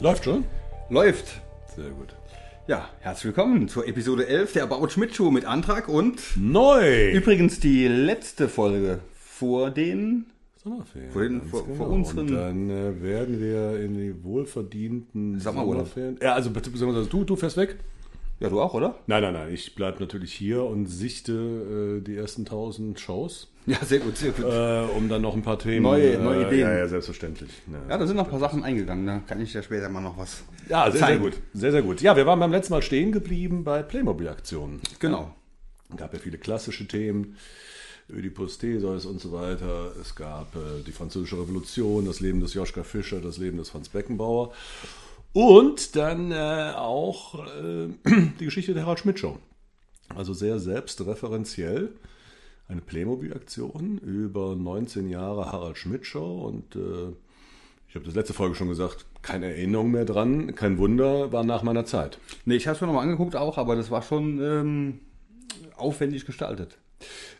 Läuft schon? Läuft. Sehr gut. Ja, herzlich willkommen zur Episode 11 der About Schmidt Show mit Antrag und Neu! übrigens die letzte Folge vor den Sommerferien. Vor den- vor- genau. vor unseren- Und dann äh, werden wir in die wohlverdienten Sommerurlaub. Sommerferien. Ja, also beziehungsweise du, du fährst weg? Ja, du auch, oder? Nein, nein, nein. Ich bleibe natürlich hier und sichte äh, die ersten 1000 Shows, Ja, sehr gut, sehr gut. äh, um dann noch ein paar Themen. Neue- äh, neue Ideen. Ja, ja, selbstverständlich. Ja. Ja, da sind noch ein paar Sachen eingegangen, da kann ich ja später mal noch was Ja, sehr, sehr zeigen. gut. Sehr, sehr gut. Ja, wir waren beim letzten Mal stehen geblieben bei Playmobil-Aktionen. Genau. Es gab ja viele klassische Themen, Ödipus Theseus und so weiter. Es gab äh, die Französische Revolution, das Leben des Joschka Fischer, das Leben des Franz Beckenbauer und dann äh, auch äh, die Geschichte der Harald Schmidt Show. Also sehr selbstreferenziell. Eine Playmobil-Aktion über 19 Jahre Harald Schmidt Show und äh, ich habe das letzte Folge schon gesagt, keine Erinnerung mehr dran, kein Wunder, war nach meiner Zeit. Nee, ich habe es mir nochmal angeguckt auch, aber das war schon ähm, aufwendig gestaltet.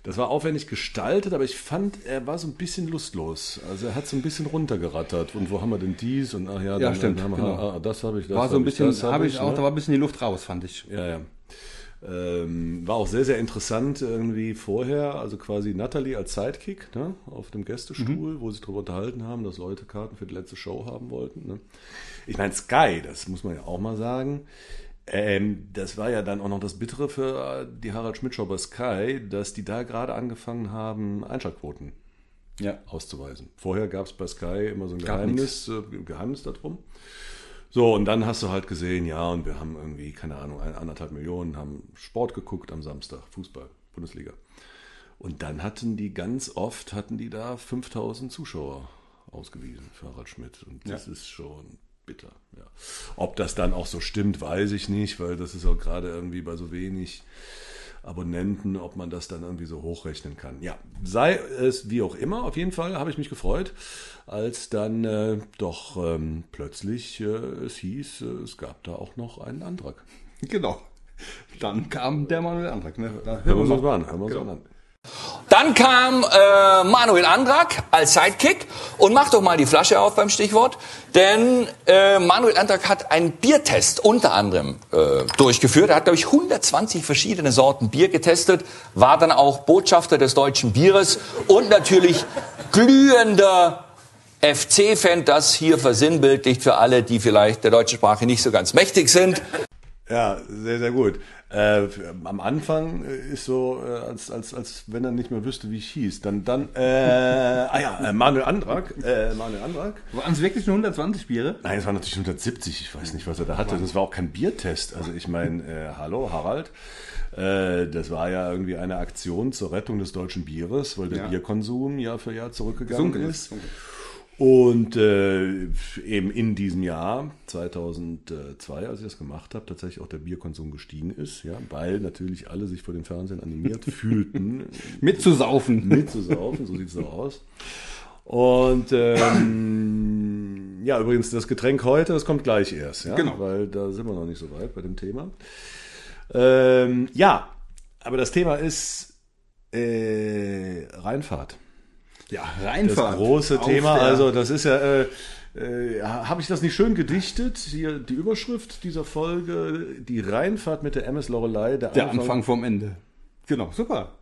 Das war aufwendig gestaltet, aber ich fand, er war so ein bisschen lustlos. Also er hat so ein bisschen runtergerattert. Und wo haben wir denn dies? Und ach ja, dann, stimmt, dann haben wir, genau. ah, das habe ich, das war so ein hab ich, bisschen, das habe ich auch, ne? da war ein bisschen die Luft raus, fand ich. Ja, ja. Ähm, war auch sehr, sehr interessant irgendwie vorher, also quasi Natalie als Sidekick ne, auf dem Gästestuhl, wo sie darüber unterhalten haben, dass Leute Karten für die letzte Show haben wollten. Ne. Ich meine, Sky, das muss man ja auch mal sagen, ähm, das war ja dann auch noch das Bittere für äh, die Harald Schmidt Show bei Sky, dass die da gerade angefangen haben, Einschaltquoten Ja. auszuweisen. Vorher gab es bei Sky immer so ein Gab Geheimnis, äh, Geheimnis darum. So, und dann hast du halt gesehen, ja, und wir haben irgendwie, keine Ahnung, anderthalb Millionen, haben Sport geguckt am Samstag, Fußball, Bundesliga. Und dann hatten die ganz oft, hatten die da 5000 Zuschauer ausgewiesen für Harald Schmidt. Und das ist schon bitter. Ja. Ob das dann auch so stimmt, weiß ich nicht, weil das ist auch gerade irgendwie bei so wenig Abonnenten, ob man das dann irgendwie so hochrechnen kann. Ja, sei es wie auch immer, auf jeden Fall habe ich mich gefreut, als dann äh, doch ähm, plötzlich äh, es hieß, äh, es gab da auch noch einen Antrag. Genau. Dann kam der Manuel Antrag. Ne? Da Hören wir uns mal an. Hören wir uns Genau. an. Dann kam äh, Manuel Andrak als Sidekick. Und mach doch mal die Flasche auf beim Stichwort, denn äh, Manuel Andrak hat einen Biertest unter anderem äh, durchgeführt. Er hat, glaube ich, 120 verschiedene Sorten Bier getestet, war dann auch Botschafter des deutschen Bieres. Und natürlich glühender FC-Fan, das hier versinnbildlicht für alle, die vielleicht der deutschen Sprache nicht so ganz mächtig sind. Ja, sehr, sehr gut. Äh, am Anfang ist so, äh, als, als, als wenn er nicht mehr wüsste, wie ich hieß. Dann, dann, äh, ah ja, äh, Manuel Andrak, äh, Manuel Andrak. Waren es wirklich nur 120 Biere? Nein, es waren natürlich 170, ich weiß nicht, was er da hatte. Das war auch kein Biertest. Also ich meine, äh, hallo Harald, das war ja irgendwie eine Aktion zur Rettung des deutschen Bieres, weil der Ja. Bierkonsum Jahr für Jahr zurückgegangen Gesunken ist. ist. Und äh, eben in diesem Jahr, 2002, als ich das gemacht habe, tatsächlich auch der Bierkonsum gestiegen ist, ja, weil natürlich alle sich vor dem Fernsehen animiert fühlten, Mitzusaufen. mitzusaufen, so sieht es so aus. Und ähm, ja, übrigens, das Getränk heute, das kommt gleich erst, ja, Genau. weil da sind wir noch nicht so weit bei dem Thema. Ähm, ja, aber das Thema ist äh, Rheinfahrt. Ja, Das Reinfahrt. große Auf Thema, also das ist ja, äh, äh, habe ich das nicht schön gedichtet? Hier die Überschrift dieser Folge, die Rheinfahrt mit der MS Lorelei, der, Der Anfang vom Ende. Genau, super.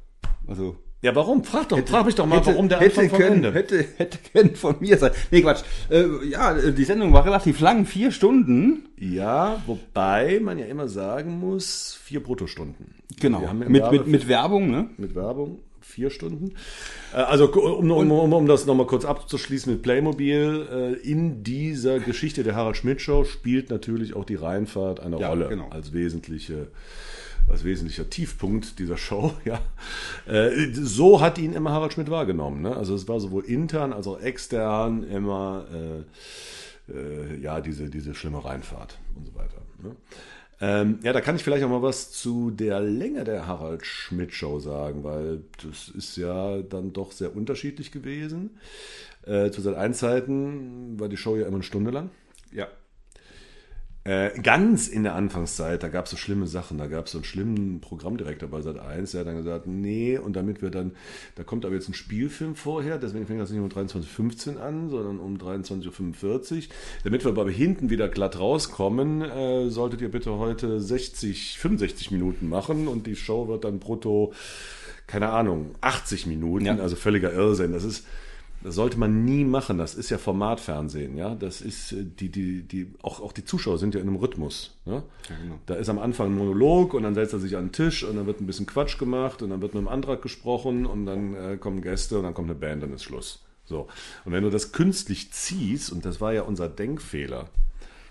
Also. Ja, warum? Frag doch, frag mich doch mal, hätte, warum der hätte Anfang vom können, Ende. Hätte, hätte können von mir sein. Nee, Quatsch. Äh, ja, die Sendung war relativ lang, vier Stunden. Ja, wobei man ja immer sagen muss, vier Bruttostunden. Genau. Mit, mit, mit Werbung, ne? mit Werbung vier Stunden. Äh, Also um, um, um, um das nochmal kurz abzuschließen mit Playmobil, äh, in dieser Geschichte der Harald Schmidt Show spielt natürlich auch die Rheinfahrt eine Ja, Rolle genau. als wesentliche als wesentlicher Tiefpunkt dieser Show, ja. Äh, So hat ihn immer Harald Schmidt wahrgenommen. Ne? Also es war sowohl intern als auch extern immer äh, äh, ja diese, diese schlimme Rheinfahrt und so weiter. Ne? Ähm, ja, da kann ich vielleicht auch mal was zu der Länge der Harald Schmidt Show sagen, weil das ist ja dann doch sehr unterschiedlich gewesen. Äh, zu Sat 1 Zeiten war die Show ja immer eine Stunde lang. Ja. Äh, ganz in der Anfangszeit, da gab es so schlimme Sachen. Da gab es so einen schlimmen Programmdirektor bei Sat 1, der hat dann gesagt, nee, und damit wir dann, da kommt aber jetzt ein Spielfilm vorher, deswegen fängt das nicht um 23.15 Uhr an, sondern um 23.45 Uhr. Damit wir aber hinten wieder glatt rauskommen, äh, solltet ihr bitte heute 60, 65 Minuten machen und die Show wird dann brutto, keine Ahnung, 80 Minuten, Ja. also völliger Irrsinn. Das ist, das sollte man nie machen. Das ist ja Formatfernsehen, ja. Das ist äh, die, die, die, auch, auch die Zuschauer sind ja in einem Rhythmus. Ne? genau. Da ist am Anfang ein Monolog und dann setzt er sich an den Tisch und dann wird ein bisschen Quatsch gemacht und dann wird mit dem Antrag gesprochen und dann äh, kommen Gäste und dann kommt eine Band, dann ist Schluss. So. Und wenn du das künstlich ziehst, und das war ja unser Denkfehler,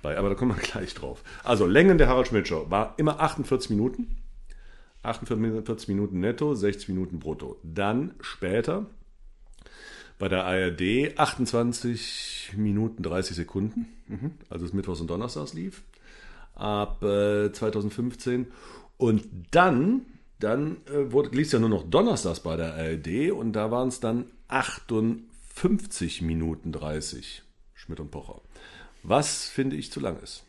bei, aber da kommen wir gleich drauf. Also Längen der Harald Schmidt Show war immer 48 Minuten. 48 Minuten netto, 60 Minuten brutto. Dann später bei der ARD 28 Minuten 30 Sekunden, also es Mittwochs und Donnerstags lief, ab äh, 2015. Und dann, dann äh, wurde, lief es ja nur noch Donnerstags bei der ARD und da waren es dann 58 Minuten 30, Schmidt und Pocher. Was finde ich zu lang ist.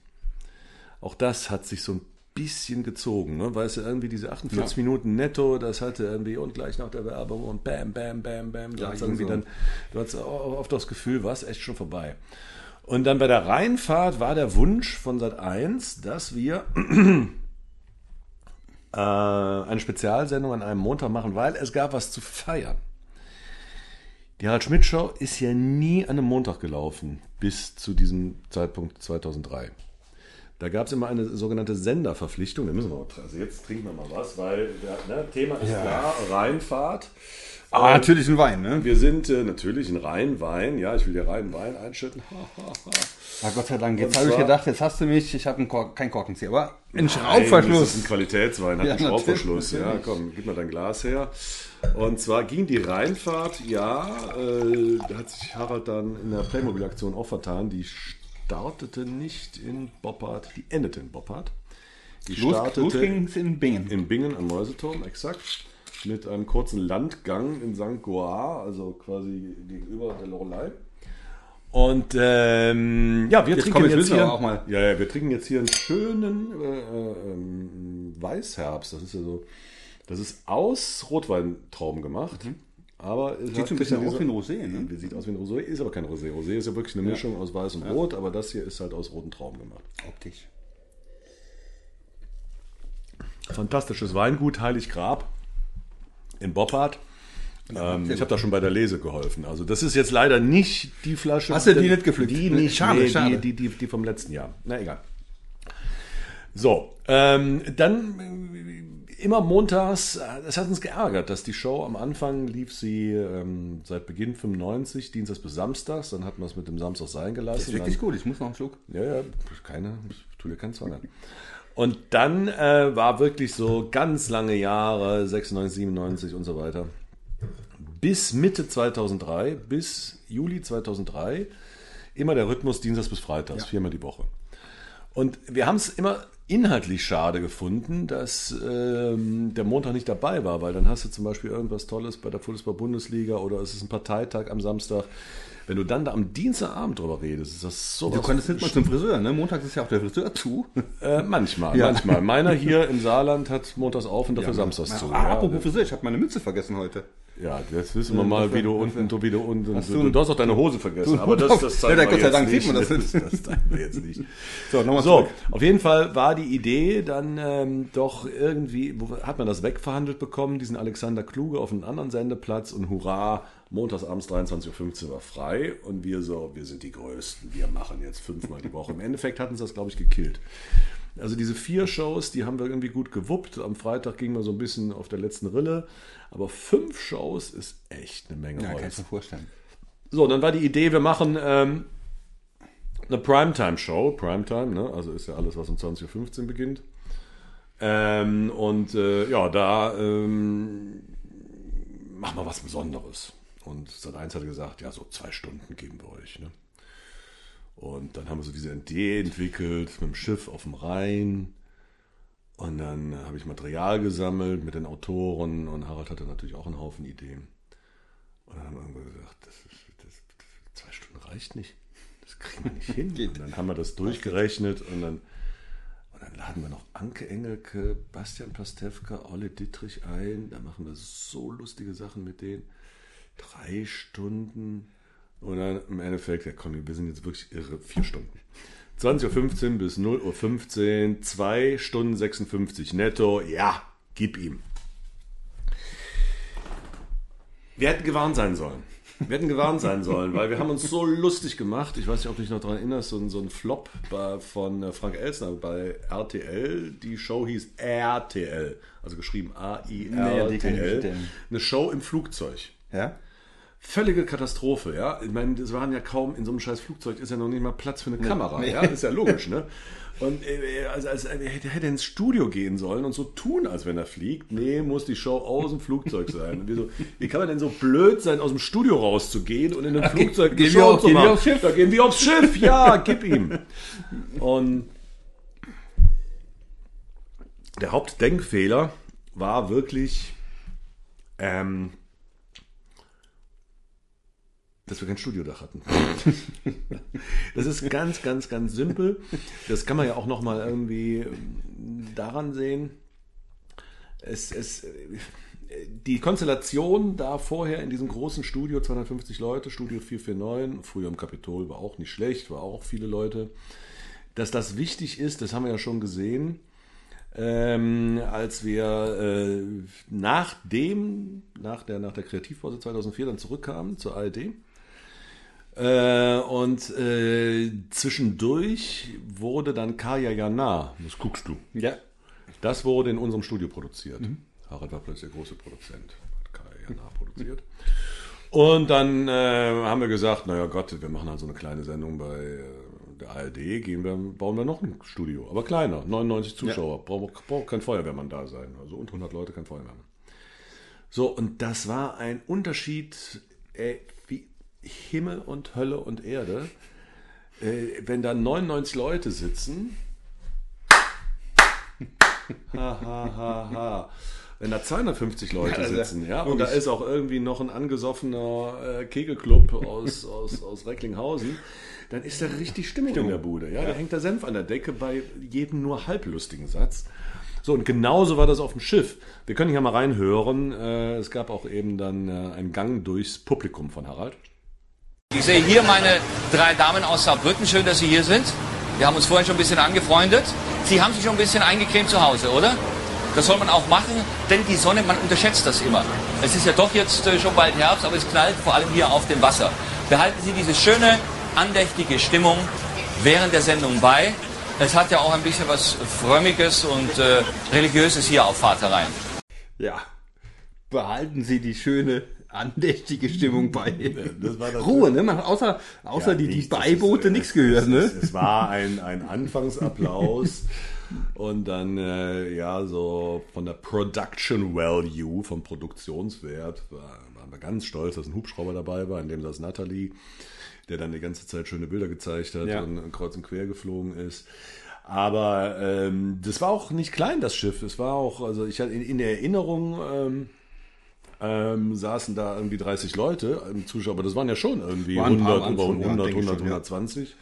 Auch das hat sich so ein bisschen gezogen, ne? Weißt du, irgendwie diese 48 Minuten netto, das hatte irgendwie und gleich nach der Werbung und bam, bam, bam, bam. Du Ja, hast irgendwie so. dann, du hast au- oft das Gefühl, was, echt schon vorbei. Und dann bei der Rheinfahrt war der Wunsch von Sat 1, dass wir äh, eine Spezialsendung an einem Montag machen, weil es gab was zu feiern. Die Harald Schmidt Show ist ja nie an einem Montag gelaufen, bis zu diesem Zeitpunkt 2003. Da gab es immer eine sogenannte Senderverpflichtung. Da müssen wir also jetzt trinken wir mal was, weil ne, Thema ist klar, Rheinfahrt. Aber Ähm, natürlich ein Wein, ne? Wir sind äh, natürlich in Rheinwein. Ja, ich will dir Rheinwein einschütten. Ja, Gott sei Dank. Jetzt habe ich gedacht, jetzt hast du mich. Ich habe Kork, kein Korkenzieher, aber einen Nein, Das ist Schraubverschluss. ein Qualitätswein, hat Ja, einen Schraubverschluss. natürlich, Ja, komm, gib mal dein Glas her. Und zwar ging die Rheinfahrt, ja, äh, da hat sich Harald dann in der Playmobil-Aktion auch vertan. Die startete nicht in Boppard, die endete in Boppard. Die Los, startete los in Bingen. in Bingen am Mäuseturm, exakt. Mit einem kurzen Landgang in St. Goar, also quasi gegenüber der Lorelei. Und ähm, ja, wir Jetzt trinken jetzt hier auch mal. Ja, ja, wir trinken jetzt hier einen schönen äh, äh, ähm, Weißherbst. Das ist ja so, das ist aus Rotweintrauben gemacht. Aber es Sieht so ein bisschen aus wie ein Rosé, ne? Sieht aus wie ein Rosé, ist aber kein Rosé. Rosé ist ja wirklich eine Mischung aus Weiß und Rot, aber das hier ist halt aus roten Trauben gemacht. Optisch. Fantastisches Weingut, Heilig Grab in Boppard. Ähm, ich habe da schon bei der Lese geholfen. Also das ist jetzt leider nicht die Flasche. Hast du die nicht gepflückt? Die nicht, schade, nee, schade. Die, die, die, die vom letzten Jahr. Na egal. So, ähm, dann äh, immer montags, äh, das hat uns geärgert, dass die Show am Anfang lief sie ähm, seit Beginn 95, Dienstags bis Samstags, dann hat man es mit dem Samstag sein gelassen. Ist wirklich dann, gut. Ich muss noch einen Schluck. ja, ja, keine, tu dir keinen Zwang an. Und dann äh, war wirklich so ganz lange Jahre, 96, 97 und so weiter, bis Mitte 2003, bis Juli 2003, immer der Rhythmus Dienstags bis Freitags, viermal die Woche. Und wir haben es immer inhaltlich schade gefunden, dass ähm, der Montag nicht dabei war, weil dann hast du zum Beispiel irgendwas Tolles bei der Fußball-Bundesliga oder es ist ein Parteitag am Samstag. Wenn du dann da am Dienstagabend drüber redest, ist das so Du konntest nicht mal zum Friseur, ne? Montags ist ja auch der Friseur zu. äh, manchmal, Ja. manchmal. Meiner hier im Saarland hat montags auf und dafür samstags Ja, zu. ah, Ja, apropos Friseur, ich habe meine Mütze vergessen heute. Ja, jetzt wissen wir mal, dafür- wie du unten, du, wie du unten, Hast du, du hast auch deine Hose vergessen. Aber das, das Ja, zeigen wir Gott sei jetzt Dank sieht man das nicht. Das zeigen wir jetzt nicht. So, nochmal So, auf jeden Fall war die Idee dann ähm, doch irgendwie, wo hat man das wegverhandelt bekommen, diesen Alexander Kluge auf einen anderen Sendeplatz und hurra, montags abends 23.15 Uhr war frei und wir so, wir sind die Größten, wir machen jetzt fünfmal die Woche. Im Endeffekt hat uns das, glaube ich, gekillt. Also diese vier Shows, die haben wir irgendwie gut gewuppt. Am Freitag ging wir so ein bisschen auf der letzten Rille. Aber fünf Shows ist echt eine Menge Ja, Holz. kannst du dir vorstellen. So, dann war die Idee, wir machen ähm, eine Primetime-Show. Primetime, ne? also ist ja alles, was um 20.15 Uhr beginnt. Ähm, und äh, ja, da ähm, machen wir was Besonderes. Und Sat1 hat gesagt, ja, so zwei Stunden geben wir euch. Ne? Und dann haben wir so diese Idee entwickelt mit dem Schiff auf dem Rhein. Und dann habe ich Material gesammelt mit den Autoren und Harald hatte natürlich auch einen Haufen Ideen. Und dann haben wir irgendwann gesagt, das ist, das, das, zwei Stunden reicht nicht. das kriegen wir nicht hin. und dann haben wir das durchgerechnet und dann, und dann laden wir noch Anke Engelke, Bastian Pastewka, Olle Dittrich ein. Da machen wir so lustige Sachen mit denen. Drei Stunden. Und dann im Endeffekt, ja komm, wir sind jetzt wirklich irre, vier Stunden. 20.15 Uhr bis 0.15 Uhr, 2 Stunden 56 netto. Ja, gib ihm. Wir hätten gewarnt sein sollen. Wir hätten gewarnt sein sollen, weil wir haben uns so lustig gemacht. Ich weiß nicht, ob du dich noch daran erinnerst, so ein, so ein Flop von äh, Frank Elsner bei RTL. Die Show hieß RTL, also geschrieben Nee, A-I-R-T-L. stellen. Eine Show im Flugzeug. Ja? Völlige Katastrophe, ja. Ich meine, das waren ja kaum, in so einem scheiß Flugzeug ist ja noch nicht mal Platz für eine Kamera, nee. ja. Ist ja logisch, ne? Und äh, also, also, er hätte ins Studio gehen sollen und so tun, als wenn er fliegt. Nee, muss die Show aus dem Flugzeug sein. Wir so, wie kann man denn so blöd sein, aus dem Studio rauszugehen und in einem Flugzeug eine Show zu machen? aufs Schiff. Da gehen wir aufs Schiff, ja, gib ihm. Und der Hauptdenkfehler war wirklich, ähm, dass wir kein Studiodach hatten. Das ist ganz, ganz, ganz simpel. Das kann man ja auch noch mal irgendwie ähm, daran sehen. Es, es, die Konstellation da vorher in diesem großen Studio, 250 Leute, Studio 449, früher im Kapitol war auch nicht schlecht, war auch viele Leute. Dass das wichtig ist, das haben wir ja schon gesehen, ähm, als wir äh, nach dem, nach der, nach der Kreativpause 2004 dann zurückkamen zur ARD. Äh, und äh, zwischendurch wurde dann Kaya Jana, das guckst du, Ja. das wurde in unserem Studio produziert. Harald war plötzlich der große Produzent, hat Kaya Jana produziert. Und dann äh, haben wir gesagt, naja Gott, wir machen halt so eine kleine Sendung bei äh, der ARD, gehen wir, bauen wir noch ein Studio, aber kleiner, 99 Zuschauer, braucht, braucht kein Feuerwehrmann da sein, also unter 100 Leute kein Feuerwehrmann. So, und das war ein Unterschied, ey, wie Himmel und Hölle und Erde. Äh, wenn da 99 Leute sitzen, ha, ha, ha, ha. Wenn da 250 Leute also, sitzen, ja, und da ist auch irgendwie noch ein angesoffener äh, Kegelclub aus, aus, aus Recklinghausen, dann ist da richtig Stimmung in der Bude. Ja, da hängt der Senf an der Decke bei jedem nur halblustigen Satz. So, und genauso war das auf dem Schiff. Wir können hier mal reinhören. Äh, es gab auch eben dann äh, einen Gang durchs Publikum von Harald. Ich sehe hier meine drei Damen aus Saarbrücken. Schön, dass Sie hier sind. Wir haben uns vorhin schon ein bisschen angefreundet. Sie haben sich schon ein bisschen eingecremt zu Hause, oder? Das soll man auch machen, denn die Sonne, man unterschätzt das immer. Es ist ja doch jetzt äh, schon bald Herbst, aber es knallt vor allem hier auf dem Wasser. Behalten Sie diese schöne, andächtige Stimmung während der Sendung bei. Es hat ja auch ein bisschen was Frömmiges und äh, Religiöses hier auf Vaterrhein. Ja. Behalten Sie die schöne, andächtige Stimmung bei. das war natürlich- Ruhe, ne? Man hat außer, außer Ja, die, die nichts, das ist, äh, nichts gehört, ne? Es, es war ein, ein Anfangsapplaus und dann, äh, ja, so von der Production Value, vom Produktionswert, war, waren wir ganz stolz, dass ein Hubschrauber dabei war, in dem saß Natalie, der dann die ganze Zeit schöne Bilder gezeigt hat Ja. und kreuz und quer geflogen ist. Aber ähm, das war auch nicht klein, das Schiff. Es war auch, also ich hatte in, in der Erinnerung, ähm, ähm, saßen da irgendwie 30 Leute im Zuschauer, aber das waren ja schon irgendwie Waren ein paar 100, waren über schon, ja, 100, denke ich 100, schon, ja. 120.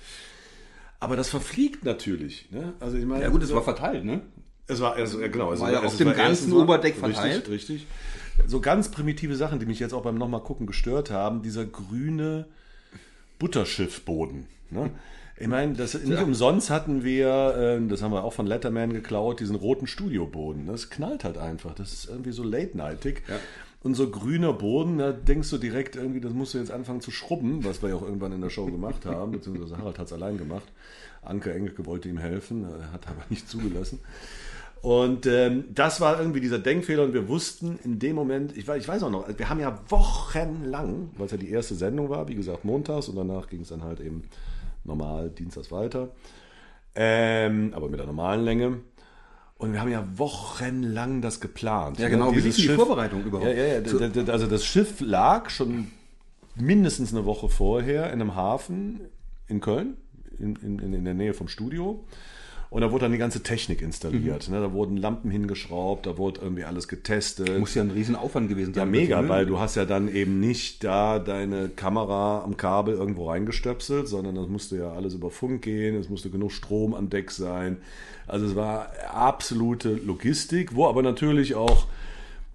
Aber das verfliegt natürlich. Ne? Also ich meine, Ja gut, es war verteilt, ne? es war also, ja, genau, es War ja auf dem ganzen Oberdeck verteilt. Richtig, richtig. So ganz primitive Sachen, die mich jetzt auch beim nochmal gucken gestört haben. Dieser grüne Butterschiffboden. Ne? Ich meine, das, nicht umsonst hatten wir, ähm, das haben wir auch von Letterman geklaut, diesen roten Studioboden. Das knallt halt einfach. Das ist irgendwie so late-nightig. Und so grüner Boden, da denkst du direkt irgendwie, das musst du jetzt anfangen zu schrubben, was wir ja auch irgendwann in der Show gemacht haben, beziehungsweise Harald hat es allein gemacht. Anke Engelke wollte ihm helfen, er hat aber nicht zugelassen. Und ähm, das war irgendwie dieser Denkfehler und wir wussten in dem Moment, ich, weiß- ich weiß auch noch, wir haben ja wochenlang, weil es ja die erste Sendung war, wie gesagt montags und danach ging es dann halt eben normal dienstags weiter, ähm, aber mit der normalen Länge. Und wir haben ja wochenlang das geplant. Ja, genau. Wie Dieses lief die Schiff- Vorbereitung überhaupt? Ja, ja, ja. Also das Schiff lag schon mindestens eine Woche vorher in einem Hafen in Köln, in, in, in der Nähe vom Studio. Und da wurde dann die ganze Technik installiert. Mhm. Ne? Da wurden Lampen hingeschraubt, da wurde irgendwie alles getestet. Muss ja ein Riesenaufwand gewesen Ja, sein. mega, ne? weil du hast ja dann eben nicht da deine Kamera am Kabel irgendwo reingestöpselt, sondern das musste ja alles über Funk gehen, es musste genug Strom an Deck sein. Also es war absolute Logistik, wo aber natürlich auch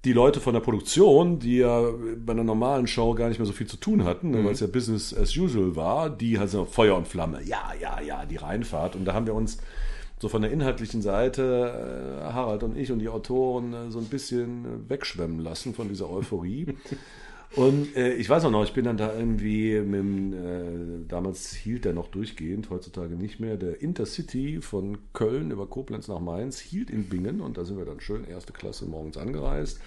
die Leute von der Produktion, die ja bei einer normalen Show gar nicht mehr so viel zu tun hatten, ne, weil es ja Business as usual war, die halt so Feuer und Flamme, ja, ja, ja, die Reinfahrt. Und da haben wir uns so von der inhaltlichen Seite, äh, Harald und ich und die Autoren, äh, so ein bisschen äh, wegschwemmen lassen von dieser Euphorie. Und äh, ich weiß auch noch, ich bin dann da irgendwie mit dem, äh, damals hielt der noch durchgehend, heutzutage nicht mehr, der Intercity von Köln über Koblenz nach Mainz hielt in Bingen und da sind wir dann schön erste Klasse morgens angereist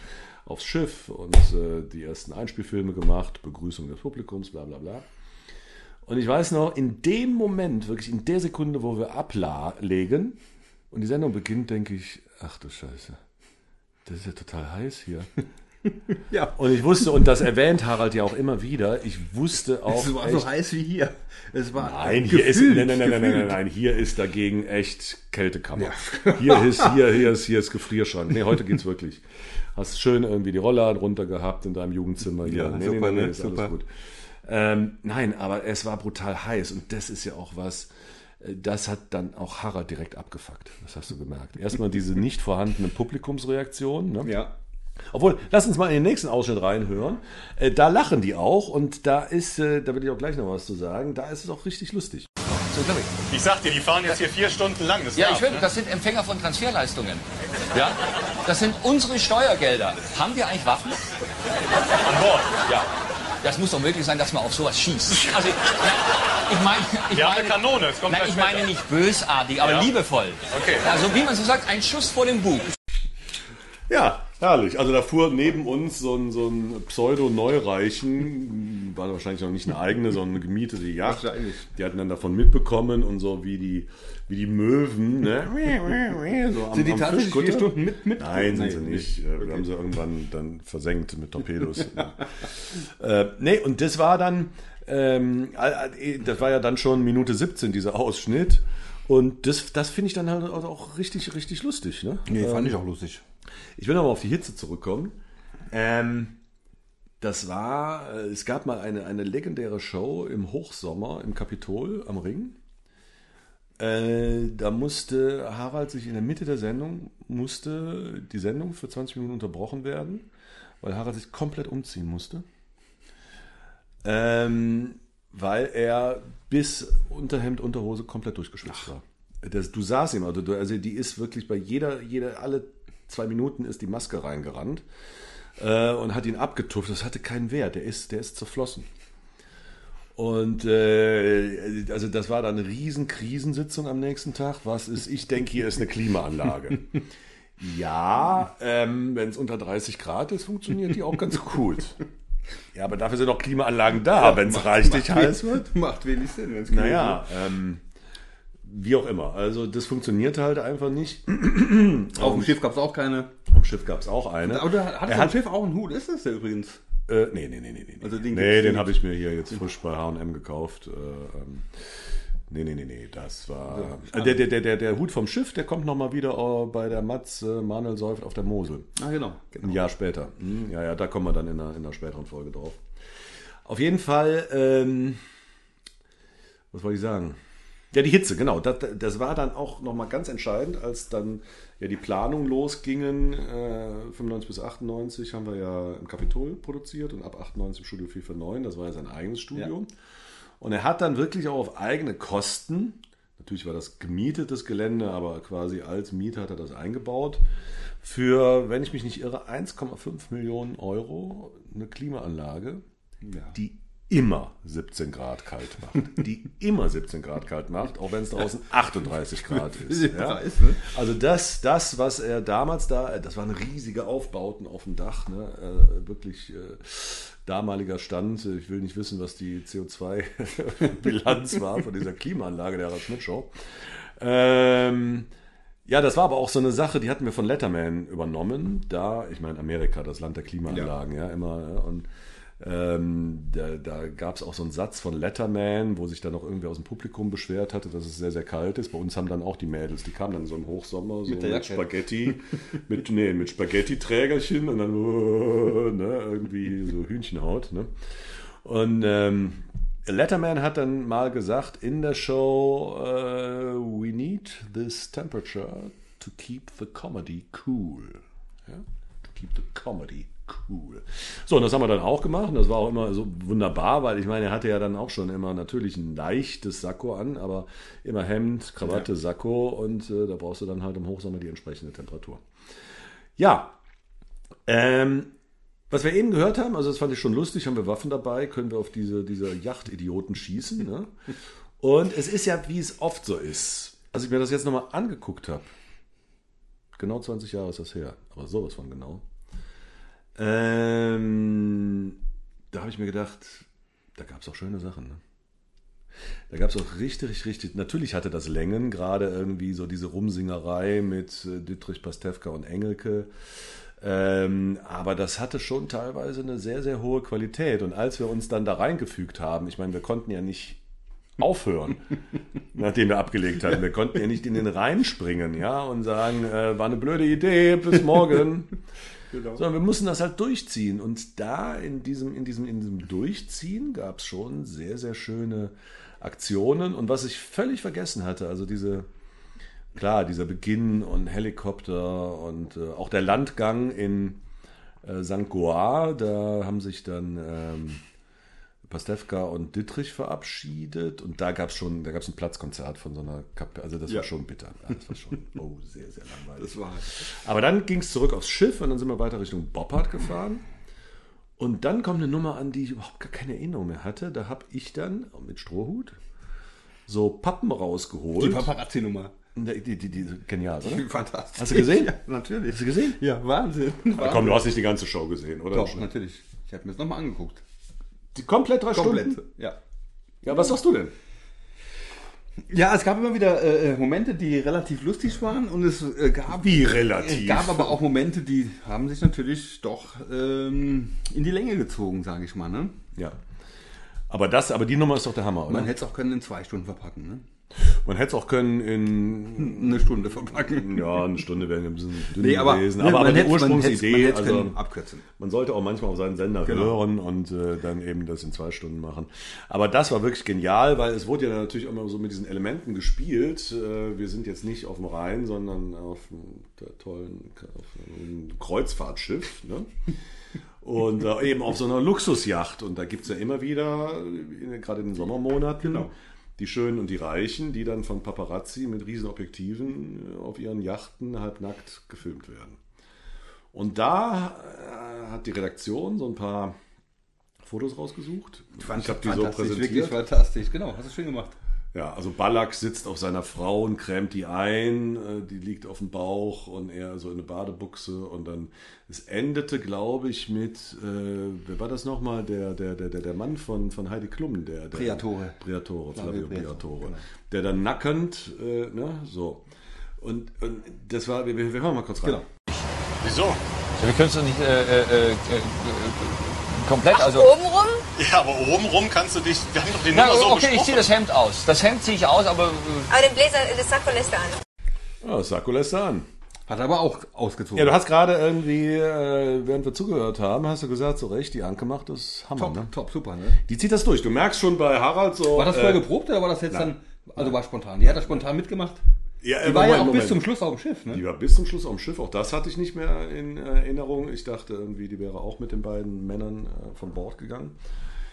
aufs Schiff und äh, die ersten Einspielfilme gemacht, Begrüßung des Publikums, bla bla bla. Und ich weiß noch, in dem Moment, wirklich in der Sekunde, wo wir ablegen und die Sendung beginnt, denke ich, ach du Scheiße, das ist ja total heiß hier. Ja. Und ich wusste, und das erwähnt Harald ja auch immer wieder, ich wusste auch. Es war echt, so heiß wie hier. Es war Nein, hier ist, gefühlt, nein, nein, nein, nein, nein, gefühlt. nein, hier ist dagegen echt Kältekammer. Hier ist, hier, hier ist, hier ist Gefrierschrank. Nee, heute geht's wirklich. Hast schön irgendwie die Rollladen runter gehabt in deinem Jugendzimmer. hier. Ja, nee, super, nee, nee, ne? ist alles gut. Ähm, nein, aber es war brutal heiß und das ist ja auch was, äh, das hat dann auch Harald direkt abgefuckt. Das hast du gemerkt. Erstmal diese nicht vorhandene Publikumsreaktion. Ne? Ja. Obwohl, lass uns mal in den nächsten Ausschnitt reinhören. Äh, da lachen die auch und da ist, äh, da will ich auch gleich noch was zu sagen, da ist es auch richtig lustig. So, ich. Ich sag dir, die fahren jetzt hier vier Stunden lang. Das Ja, darf, ich will, ne? das sind Empfänger von Transferleistungen. Ja? Das sind unsere Steuergelder. Haben wir eigentlich Waffen? An Bord. Ja. Das muss doch möglich sein, dass man auf sowas schießt. Also, ja, ich meine, ich Wir haben meine, eine Kanone, es kommt nein, gleich ich meine nicht bösartig, aber Ja. liebevoll. Okay. Also wie man so sagt, ein Schuss vor dem Bug. Ja, herrlich. Also da fuhr neben uns so ein, so ein Pseudo-Neureichen, war wahrscheinlich noch nicht eine eigene, sondern eine gemietete Yacht. Die hatten dann davon mitbekommen und so wie die, wie die Möwen, ne? So am, Sind die am tatsächlich vier. Stunden mit? mit Nein, sind sie nicht. Äh, Wir haben sie irgendwann dann versenkt mit Torpedos. äh, nee, und das war dann, ähm, äh, das war ja dann schon Minute 17, dieser Ausschnitt. Und das, das finde ich dann halt auch richtig, richtig lustig. Ne? Nee, fand ich auch lustig. Ich will nochmal auf die Hitze zurückkommen. Ähm, das war, äh, es gab mal eine, eine legendäre Show im Hochsommer im Kapitol am Ring. Äh, da musste Harald sich in der Mitte der Sendung, musste die Sendung für 20 Minuten unterbrochen werden, weil Harald sich komplett umziehen musste. Ähm, weil er bis Unterhemd, Unterhose komplett durchgeschwitzt war. Das, du sahst ihm, also, du, also die ist wirklich bei jeder, jeder, alle zwei Minuten ist die Maske reingerannt äh, und hat ihn abgetupft. Das hatte keinen Wert, der ist, der ist zerflossen. Und äh, also das war dann eine riesen Krisensitzung am nächsten Tag. Was ist, ich denke, hier ist eine Klimaanlage. ja, ähm, wenn es unter 30 Grad ist, funktioniert die auch ganz gut. Ja, aber dafür sind auch Klimaanlagen da, wenn es richtig heiß wird. Macht wenig Sinn, wenn es Naja, ähm, wie auch immer. Also das funktioniert halt einfach nicht. Auf dem Schiff gab es auch keine. Am Schiff gab es auch eine. Aber Er auf hat- dem Schiff auch einen Hut, ist das der übrigens? Äh, nee, nee, nee, nee, nee. Also den nee, den habe ich mir hier jetzt frisch bei H&M gekauft. Äh, ähm, nee, nee, nee, nee, das war... äh, der, der, der, der, der Hut vom Schiff, der kommt nochmal wieder äh, bei der Matz äh, Manuel Säuft auf der Mosel. Ah, genau. Ein genau. Jahr später. Hm, Ja, ja, da kommen wir dann in einer, in einer späteren Folge drauf. Auf jeden Fall, ähm, was wollte ich sagen? Ja, die Hitze, genau. Das, das war dann auch nochmal ganz entscheidend, als dann ja die Planungen losgingen. Äh, 95 bis 98 haben wir ja im Kapitol produziert und ab 98 im Studio 449. Das war ja sein eigenes Studio. Und er hat dann wirklich auch auf eigene Kosten, natürlich war das gemietetes Gelände, aber quasi als Mieter hat er das eingebaut, für, wenn ich mich nicht irre, 1,5 Millionen Euro eine Klimaanlage, die immer 17 Grad kalt macht. Die immer 17 Grad kalt macht, auch wenn es draußen 38 Grad ist. Ja? Ne? Also das, das, was er damals da, das waren riesige Aufbauten auf dem Dach, ne? äh, wirklich äh, damaliger Stand. Ich will nicht wissen, was die CO2-Bilanz war von dieser Klimaanlage der Harald Schmidt Show. Ähm, ja, das war aber auch so eine Sache, die hatten wir von Letterman übernommen. Da, ich meine, Amerika, das Land der Klimaanlagen, ja, immer. ja, Und Ähm, da da gab es auch so einen Satz von Letterman, wo sich dann auch irgendwie aus dem Publikum beschwert hatte, dass es sehr, sehr kalt ist. Bei uns haben dann auch die Mädels, die kamen dann so im Hochsommer so Mit mit. Spaghetti, mit, nee, mit Spaghetti-Trägerchen und dann äh, ne, irgendwie so Hühnchenhaut. Ne? Und ähm, Letterman hat dann mal gesagt in der Show, äh, we need this temperature to keep the comedy cool. Ja? To keep the comedy cool. So, und das haben wir dann auch gemacht. Und das war auch immer so wunderbar, weil ich meine, er hatte ja dann auch schon immer natürlich ein leichtes Sakko an, aber immer Hemd, Krawatte, Sakko und äh, da brauchst du dann halt im Hochsommer die entsprechende Temperatur. Ja, ähm, was wir eben gehört haben, also das fand ich schon lustig, haben wir Waffen dabei, können wir auf diese, diese Yachtidioten schießen. Ne? Und es ist ja, wie es oft so ist. Als ich mir das jetzt nochmal angeguckt habe, genau 20 Jahre ist das her, aber sowas von genau. Ähm, da habe ich mir gedacht, da gab es auch schöne Sachen. Ne? Da gab es auch richtig, richtig, richtig. Natürlich hatte das Längen, gerade irgendwie so diese Rumsingerei mit äh, Dietrich Pastewka und Engelke. Ähm, aber das hatte schon teilweise eine sehr, sehr hohe Qualität. Und als wir uns dann da reingefügt haben, ich meine, wir konnten ja nicht aufhören, nachdem wir abgelegt hatten. Wir konnten ja nicht in den Rhein springen, ja, und sagen, äh, war eine blöde Idee, bis morgen. Sondern wir mussten das halt durchziehen. Und da in diesem, in diesem, in diesem Durchziehen gab es schon sehr, sehr schöne Aktionen. Und was ich völlig vergessen hatte, also diese, klar, dieser Beginn und Helikopter und äh, auch der Landgang in äh, St. Goar, da haben sich dann ähm, Pastewka und Dittrich verabschiedet und da gab es schon, da gab es ein Platzkonzert von so einer Kapelle, also das Ja. war schon bitter. Ja, das war schon, oh, sehr, sehr langweilig. Das war Aber dann ging es zurück aufs Schiff und dann sind wir weiter Richtung Boppard gefahren. Und dann kommt eine Nummer an, die ich überhaupt gar keine Erinnerung mehr hatte. Da habe ich dann mit Strohhut so Pappen rausgeholt. die Paparazzi-Nummer. die, die, die, die, genial, oder? Fantastisch. Hast du gesehen? Ja, natürlich. Hast du gesehen? Ja, Wahnsinn. Ah, komm, du hast nicht die ganze Show gesehen, oder? Doch, natürlich. Ich habe mir das nochmal angeguckt. Die komplett drei Komplett. Stunden? Ja. Ja, was sagst du denn? Ja, es gab immer wieder äh, Momente, die relativ lustig waren und es äh, gab, Wie es relativ? gab aber auch Momente, die haben sich natürlich doch ähm, in die Länge gezogen, sage ich mal. Ne? Ja. Aber das, aber die Nummer ist doch der Hammer, oder? Man hätte es auch können in zwei Stunden verpacken. Ne? Man hätte es auch können in Eine Stunde verpacken. ja, eine Stunde wäre ein bisschen dünn Nee, aber, gewesen. ne, Aber, aber man die hätte- Ursprungsidee, man also abkürzen. man sollte auch manchmal auf seinen Sender Genau. hören und äh, dann eben das in zwei Stunden machen. Aber das war wirklich genial, weil es wurde ja natürlich immer so mit diesen Elementen gespielt. Äh, wir sind jetzt nicht auf dem Rhein, sondern auf einem tollen auf einem Kreuzfahrtschiff. Ne? Und äh, eben auf so einer Luxusjacht. Und da gibt es ja immer wieder, in, gerade in den Sommermonaten, Genau. Die Schönen und die Reichen, die dann von Paparazzi mit riesen Objektiven äh, auf ihren Yachten halbnackt gefilmt werden. Und da äh, hat die Redaktion so ein paar Fotos rausgesucht. ich habe die so fantastisch, wirklich präsentiert. fantastisch. Genau, hast du schön gemacht. Ja, also Ballack sitzt auf seiner Frau und krämt die ein, äh, die liegt auf dem Bauch und er so in eine Badebuchse und dann, es endete, glaube ich, mit, äh, wer war das nochmal, der, der, der, der, der Mann von, von Heidi Klum, der, der Briatore. Briatore, Flavio Briatore, genau. der dann nackend, äh, ne, so. Und, und das war, wir, wir wir hören mal kurz rein. Genau. Wieso? Ja, wir können es doch nicht äh, äh, äh, komplett, also... Obenrum? Ja, aber obenrum kannst du dich. Wir haben doch die Na, Nummer so okay, ich ziehe das Hemd aus. Das Hemd ziehe ich aus, aber äh, Aber den Bläser, das Sakko lässt er an. Ja, das Sakko lässt er an. Hat aber auch ausgezogen. Ja, du hast gerade irgendwie, äh, während wir zugehört haben, hast du gesagt, so recht, die Anke macht das Hammer, top, ne? top, super. Ne? Die zieht das durch. Du merkst schon bei Harald so. War das vorher äh, geprobt oder war das jetzt nein. dann, also war spontan? Die hat das spontan mitgemacht. Ja, Die äh, war ja Moment, auch bis Moment. zum Schluss auf dem Schiff, Die ne? war bis zum Schluss auf dem Schiff. Auch das hatte ich nicht mehr in äh, Erinnerung. Ich dachte irgendwie, die wäre auch mit den beiden Männern äh, von Bord gegangen.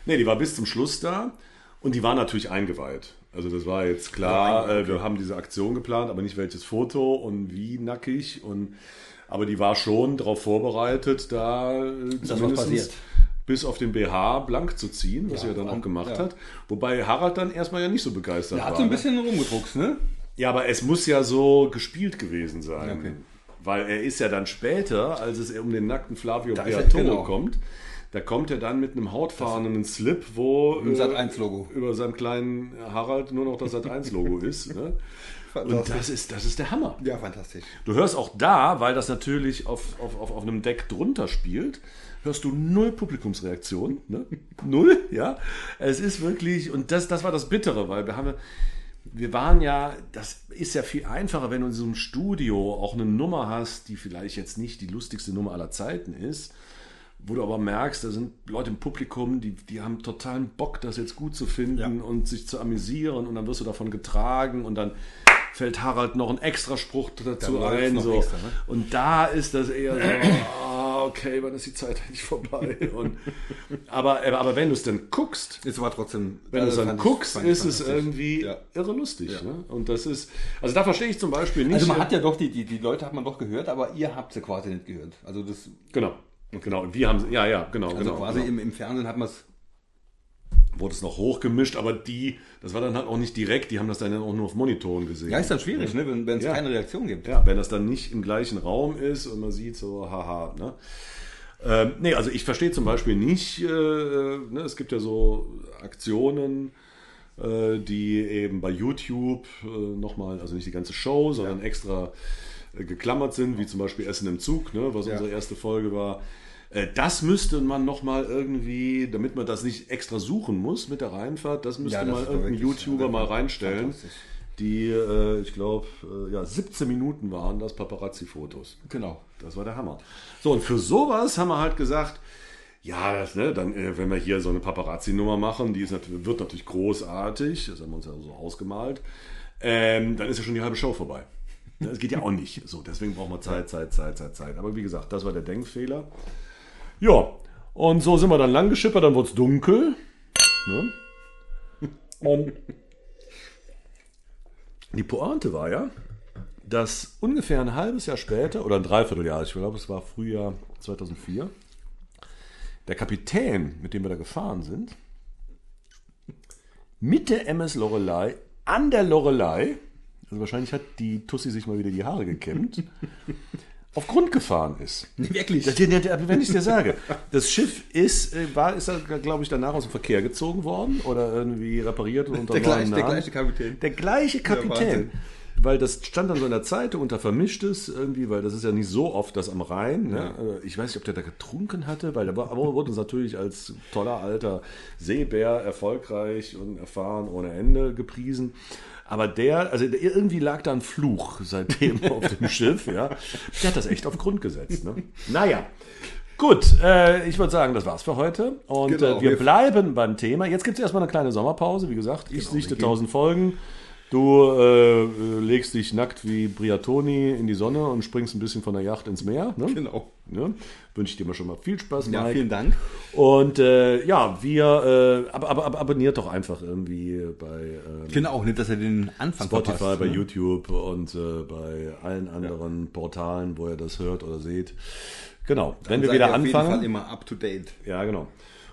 Nee, die war bis zum Schluss da. Und die war natürlich eingeweiht. Also das war jetzt klar, Ja, äh, wir haben diese Aktion geplant, aber nicht welches Foto und wie nackig. Und, aber die war schon darauf vorbereitet, da zumindest bis auf den BH blank zu ziehen, was Ja, er dann auch gemacht ja. hat. Wobei Harald dann erstmal ja nicht so begeistert Er war. hat so ein ne? bisschen rumgedruckst, ne? Ja, aber es muss ja so gespielt gewesen sein. Okay. Weil er ist ja dann später, als es um den nackten Flavio Da Briatore genau. kommt, da kommt er dann mit einem hautfahrenden Slip, wo äh, Sat.1-Logo. über seinem kleinen Harald nur noch das Sat1-Logo ist. Ne? Und das ist, das ist der Hammer. Ja, fantastisch. Du hörst auch da, weil das natürlich auf, auf, auf, auf einem Deck drunter spielt, hörst du null Publikumsreaktion. Ne? Null, ja. Es ist wirklich, und das, das war das Bittere, weil wir haben, wir waren ja, das ist ja viel einfacher, wenn du in so einem Studio auch eine Nummer hast, die vielleicht jetzt nicht die lustigste Nummer aller Zeiten ist, wo du aber merkst, da sind Leute im Publikum, die, die haben totalen Bock, das jetzt gut zu finden Ja. und sich zu amüsieren und dann wirst du davon getragen und dann fällt Harald noch ein Extraspruch dazu läuft's ein. So. extra, ne? Und da ist das eher so, ah, okay, wann ist die Zeit eigentlich vorbei? Und, aber, aber wenn du es dann guckst, Es war trotzdem. wenn du es äh, dann guckst, ist es irgendwie Ja. irre lustig. Ja. Ne? Und das ist, also da verstehe ich zum Beispiel nicht. Also man hat ja doch, die, die, die Leute hat man doch gehört, aber ihr habt sie quasi nicht gehört. Also das, genau, genau. Und wir haben, ja, ja, genau. also genau, quasi genau. Im, im Fernsehen hat man es. Wurde es noch hochgemischt, aber die, das war dann halt auch nicht direkt, die haben das dann auch nur auf Monitoren gesehen. Ja, ist dann schwierig, ne, wenn es Ja. keine Reaktion gibt. Ja, wenn das dann nicht im gleichen Raum ist und man sieht so, haha, ne? Ähm, nee, also ich verstehe zum Beispiel nicht, äh, ne, es gibt ja so Aktionen, äh, die eben bei YouTube äh, nochmal, also nicht die ganze Show, sondern extra äh, geklammert sind, wie zum Beispiel Essen im Zug, ne, was Ja. unsere erste Folge war. Äh, Das müsste man nochmal irgendwie, damit man das nicht extra suchen muss mit der Reinfahrt, das müsste Ja, das mal irgendein YouTuber mal reinstellen. Die, äh, ich glaube, äh, ja, 17 Minuten waren das Paparazzi-Fotos. Genau. Das war der Hammer. So, und für sowas haben wir halt gesagt, ja, das, ne, dann, äh, wenn wir hier so eine Paparazzi-Nummer machen, die ist natürlich, wird natürlich großartig, das haben wir uns ja so ausgemalt, ähm, dann ist ja schon die halbe Show vorbei. Das geht ja auch nicht. So, deswegen brauchen wir Zeit, Zeit, Zeit, Zeit, Zeit. Aber wie gesagt, das war der Denkfehler. Ja, und so sind wir dann lang geschippert, dann wurde es dunkel. Ne? Und die Pointe war ja, dass ungefähr ein halbes Jahr später, oder ein Dreivierteljahr, ich glaube, es war Frühjahr 2004, der Kapitän, mit dem wir da gefahren sind, mit der MS Lorelei an der Lorelei, also wahrscheinlich hat die Tussi sich mal wieder die Haare gekämmt, auf Grund gefahren ist. Wirklich? Wenn ich dir sage, das Schiff ist, äh, war, ist, glaube ich, danach aus dem Verkehr gezogen worden oder irgendwie repariert und unter Der gleich- der gleiche Kapitän. Der gleiche Kapitän. Wahnsinn. weil das stand dann so in der Zeitung unter Vermischtes irgendwie, weil das ist ja nicht so oft das am Rhein. Ne? Äh, Ich weiß nicht, ob der da getrunken hatte, weil der wurde uns natürlich als toller alter Seebär erfolgreich und erfahren ohne Ende gepriesen. Aber der, also irgendwie lag da ein Fluch seitdem auf dem Schiff, ja. Der hat das echt auf Grund gesetzt. Ne? Naja. Gut, äh, ich würde sagen, das war's für heute. Und Genau, äh, wir wir- bleiben beim Thema. Jetzt gibt es erstmal eine kleine Sommerpause. Wie gesagt, ich sichte wir gehen- 1000 Folgen. Du äh, legst dich nackt wie Briatoni in die Sonne und springst ein bisschen von der Yacht ins Meer. Ne? Genau. Ne? Wünsche ich dir mal schon mal viel Spaß, Ja, Mike. vielen Dank. Und äh, ja, wir, äh, aber, aber, aber abonniert doch einfach irgendwie bei ähm, Ich finde auch nicht, dass er den Anfang Spotify, verpasst, bei ne? YouTube und äh, bei allen anderen Portalen, wo ihr das hört oder seht. Genau, wenn wir wieder ihr auf jeden anfangen. Fall immer up to date. Ja, genau.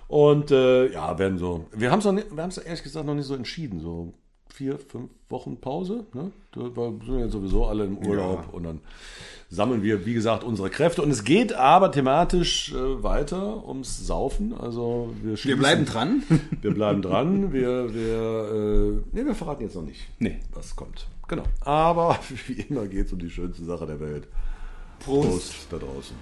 Und äh, ja, werden so. Wir haben es wir haben's ehrlich gesagt noch nicht so entschieden. So vier, fünf Wochen Pause. Ne? Wir sind ja sowieso alle im Urlaub ja. und dann sammeln wir, wie gesagt, unsere Kräfte. Und es geht aber thematisch äh, weiter ums Saufen. Also wir, wir bleiben dran. Wir bleiben dran. wir, wir, äh, nee, wir verraten jetzt noch nicht, nee. was kommt. Genau. Aber wie immer geht es um die schönste Sache der Welt. Prost, Prost da draußen.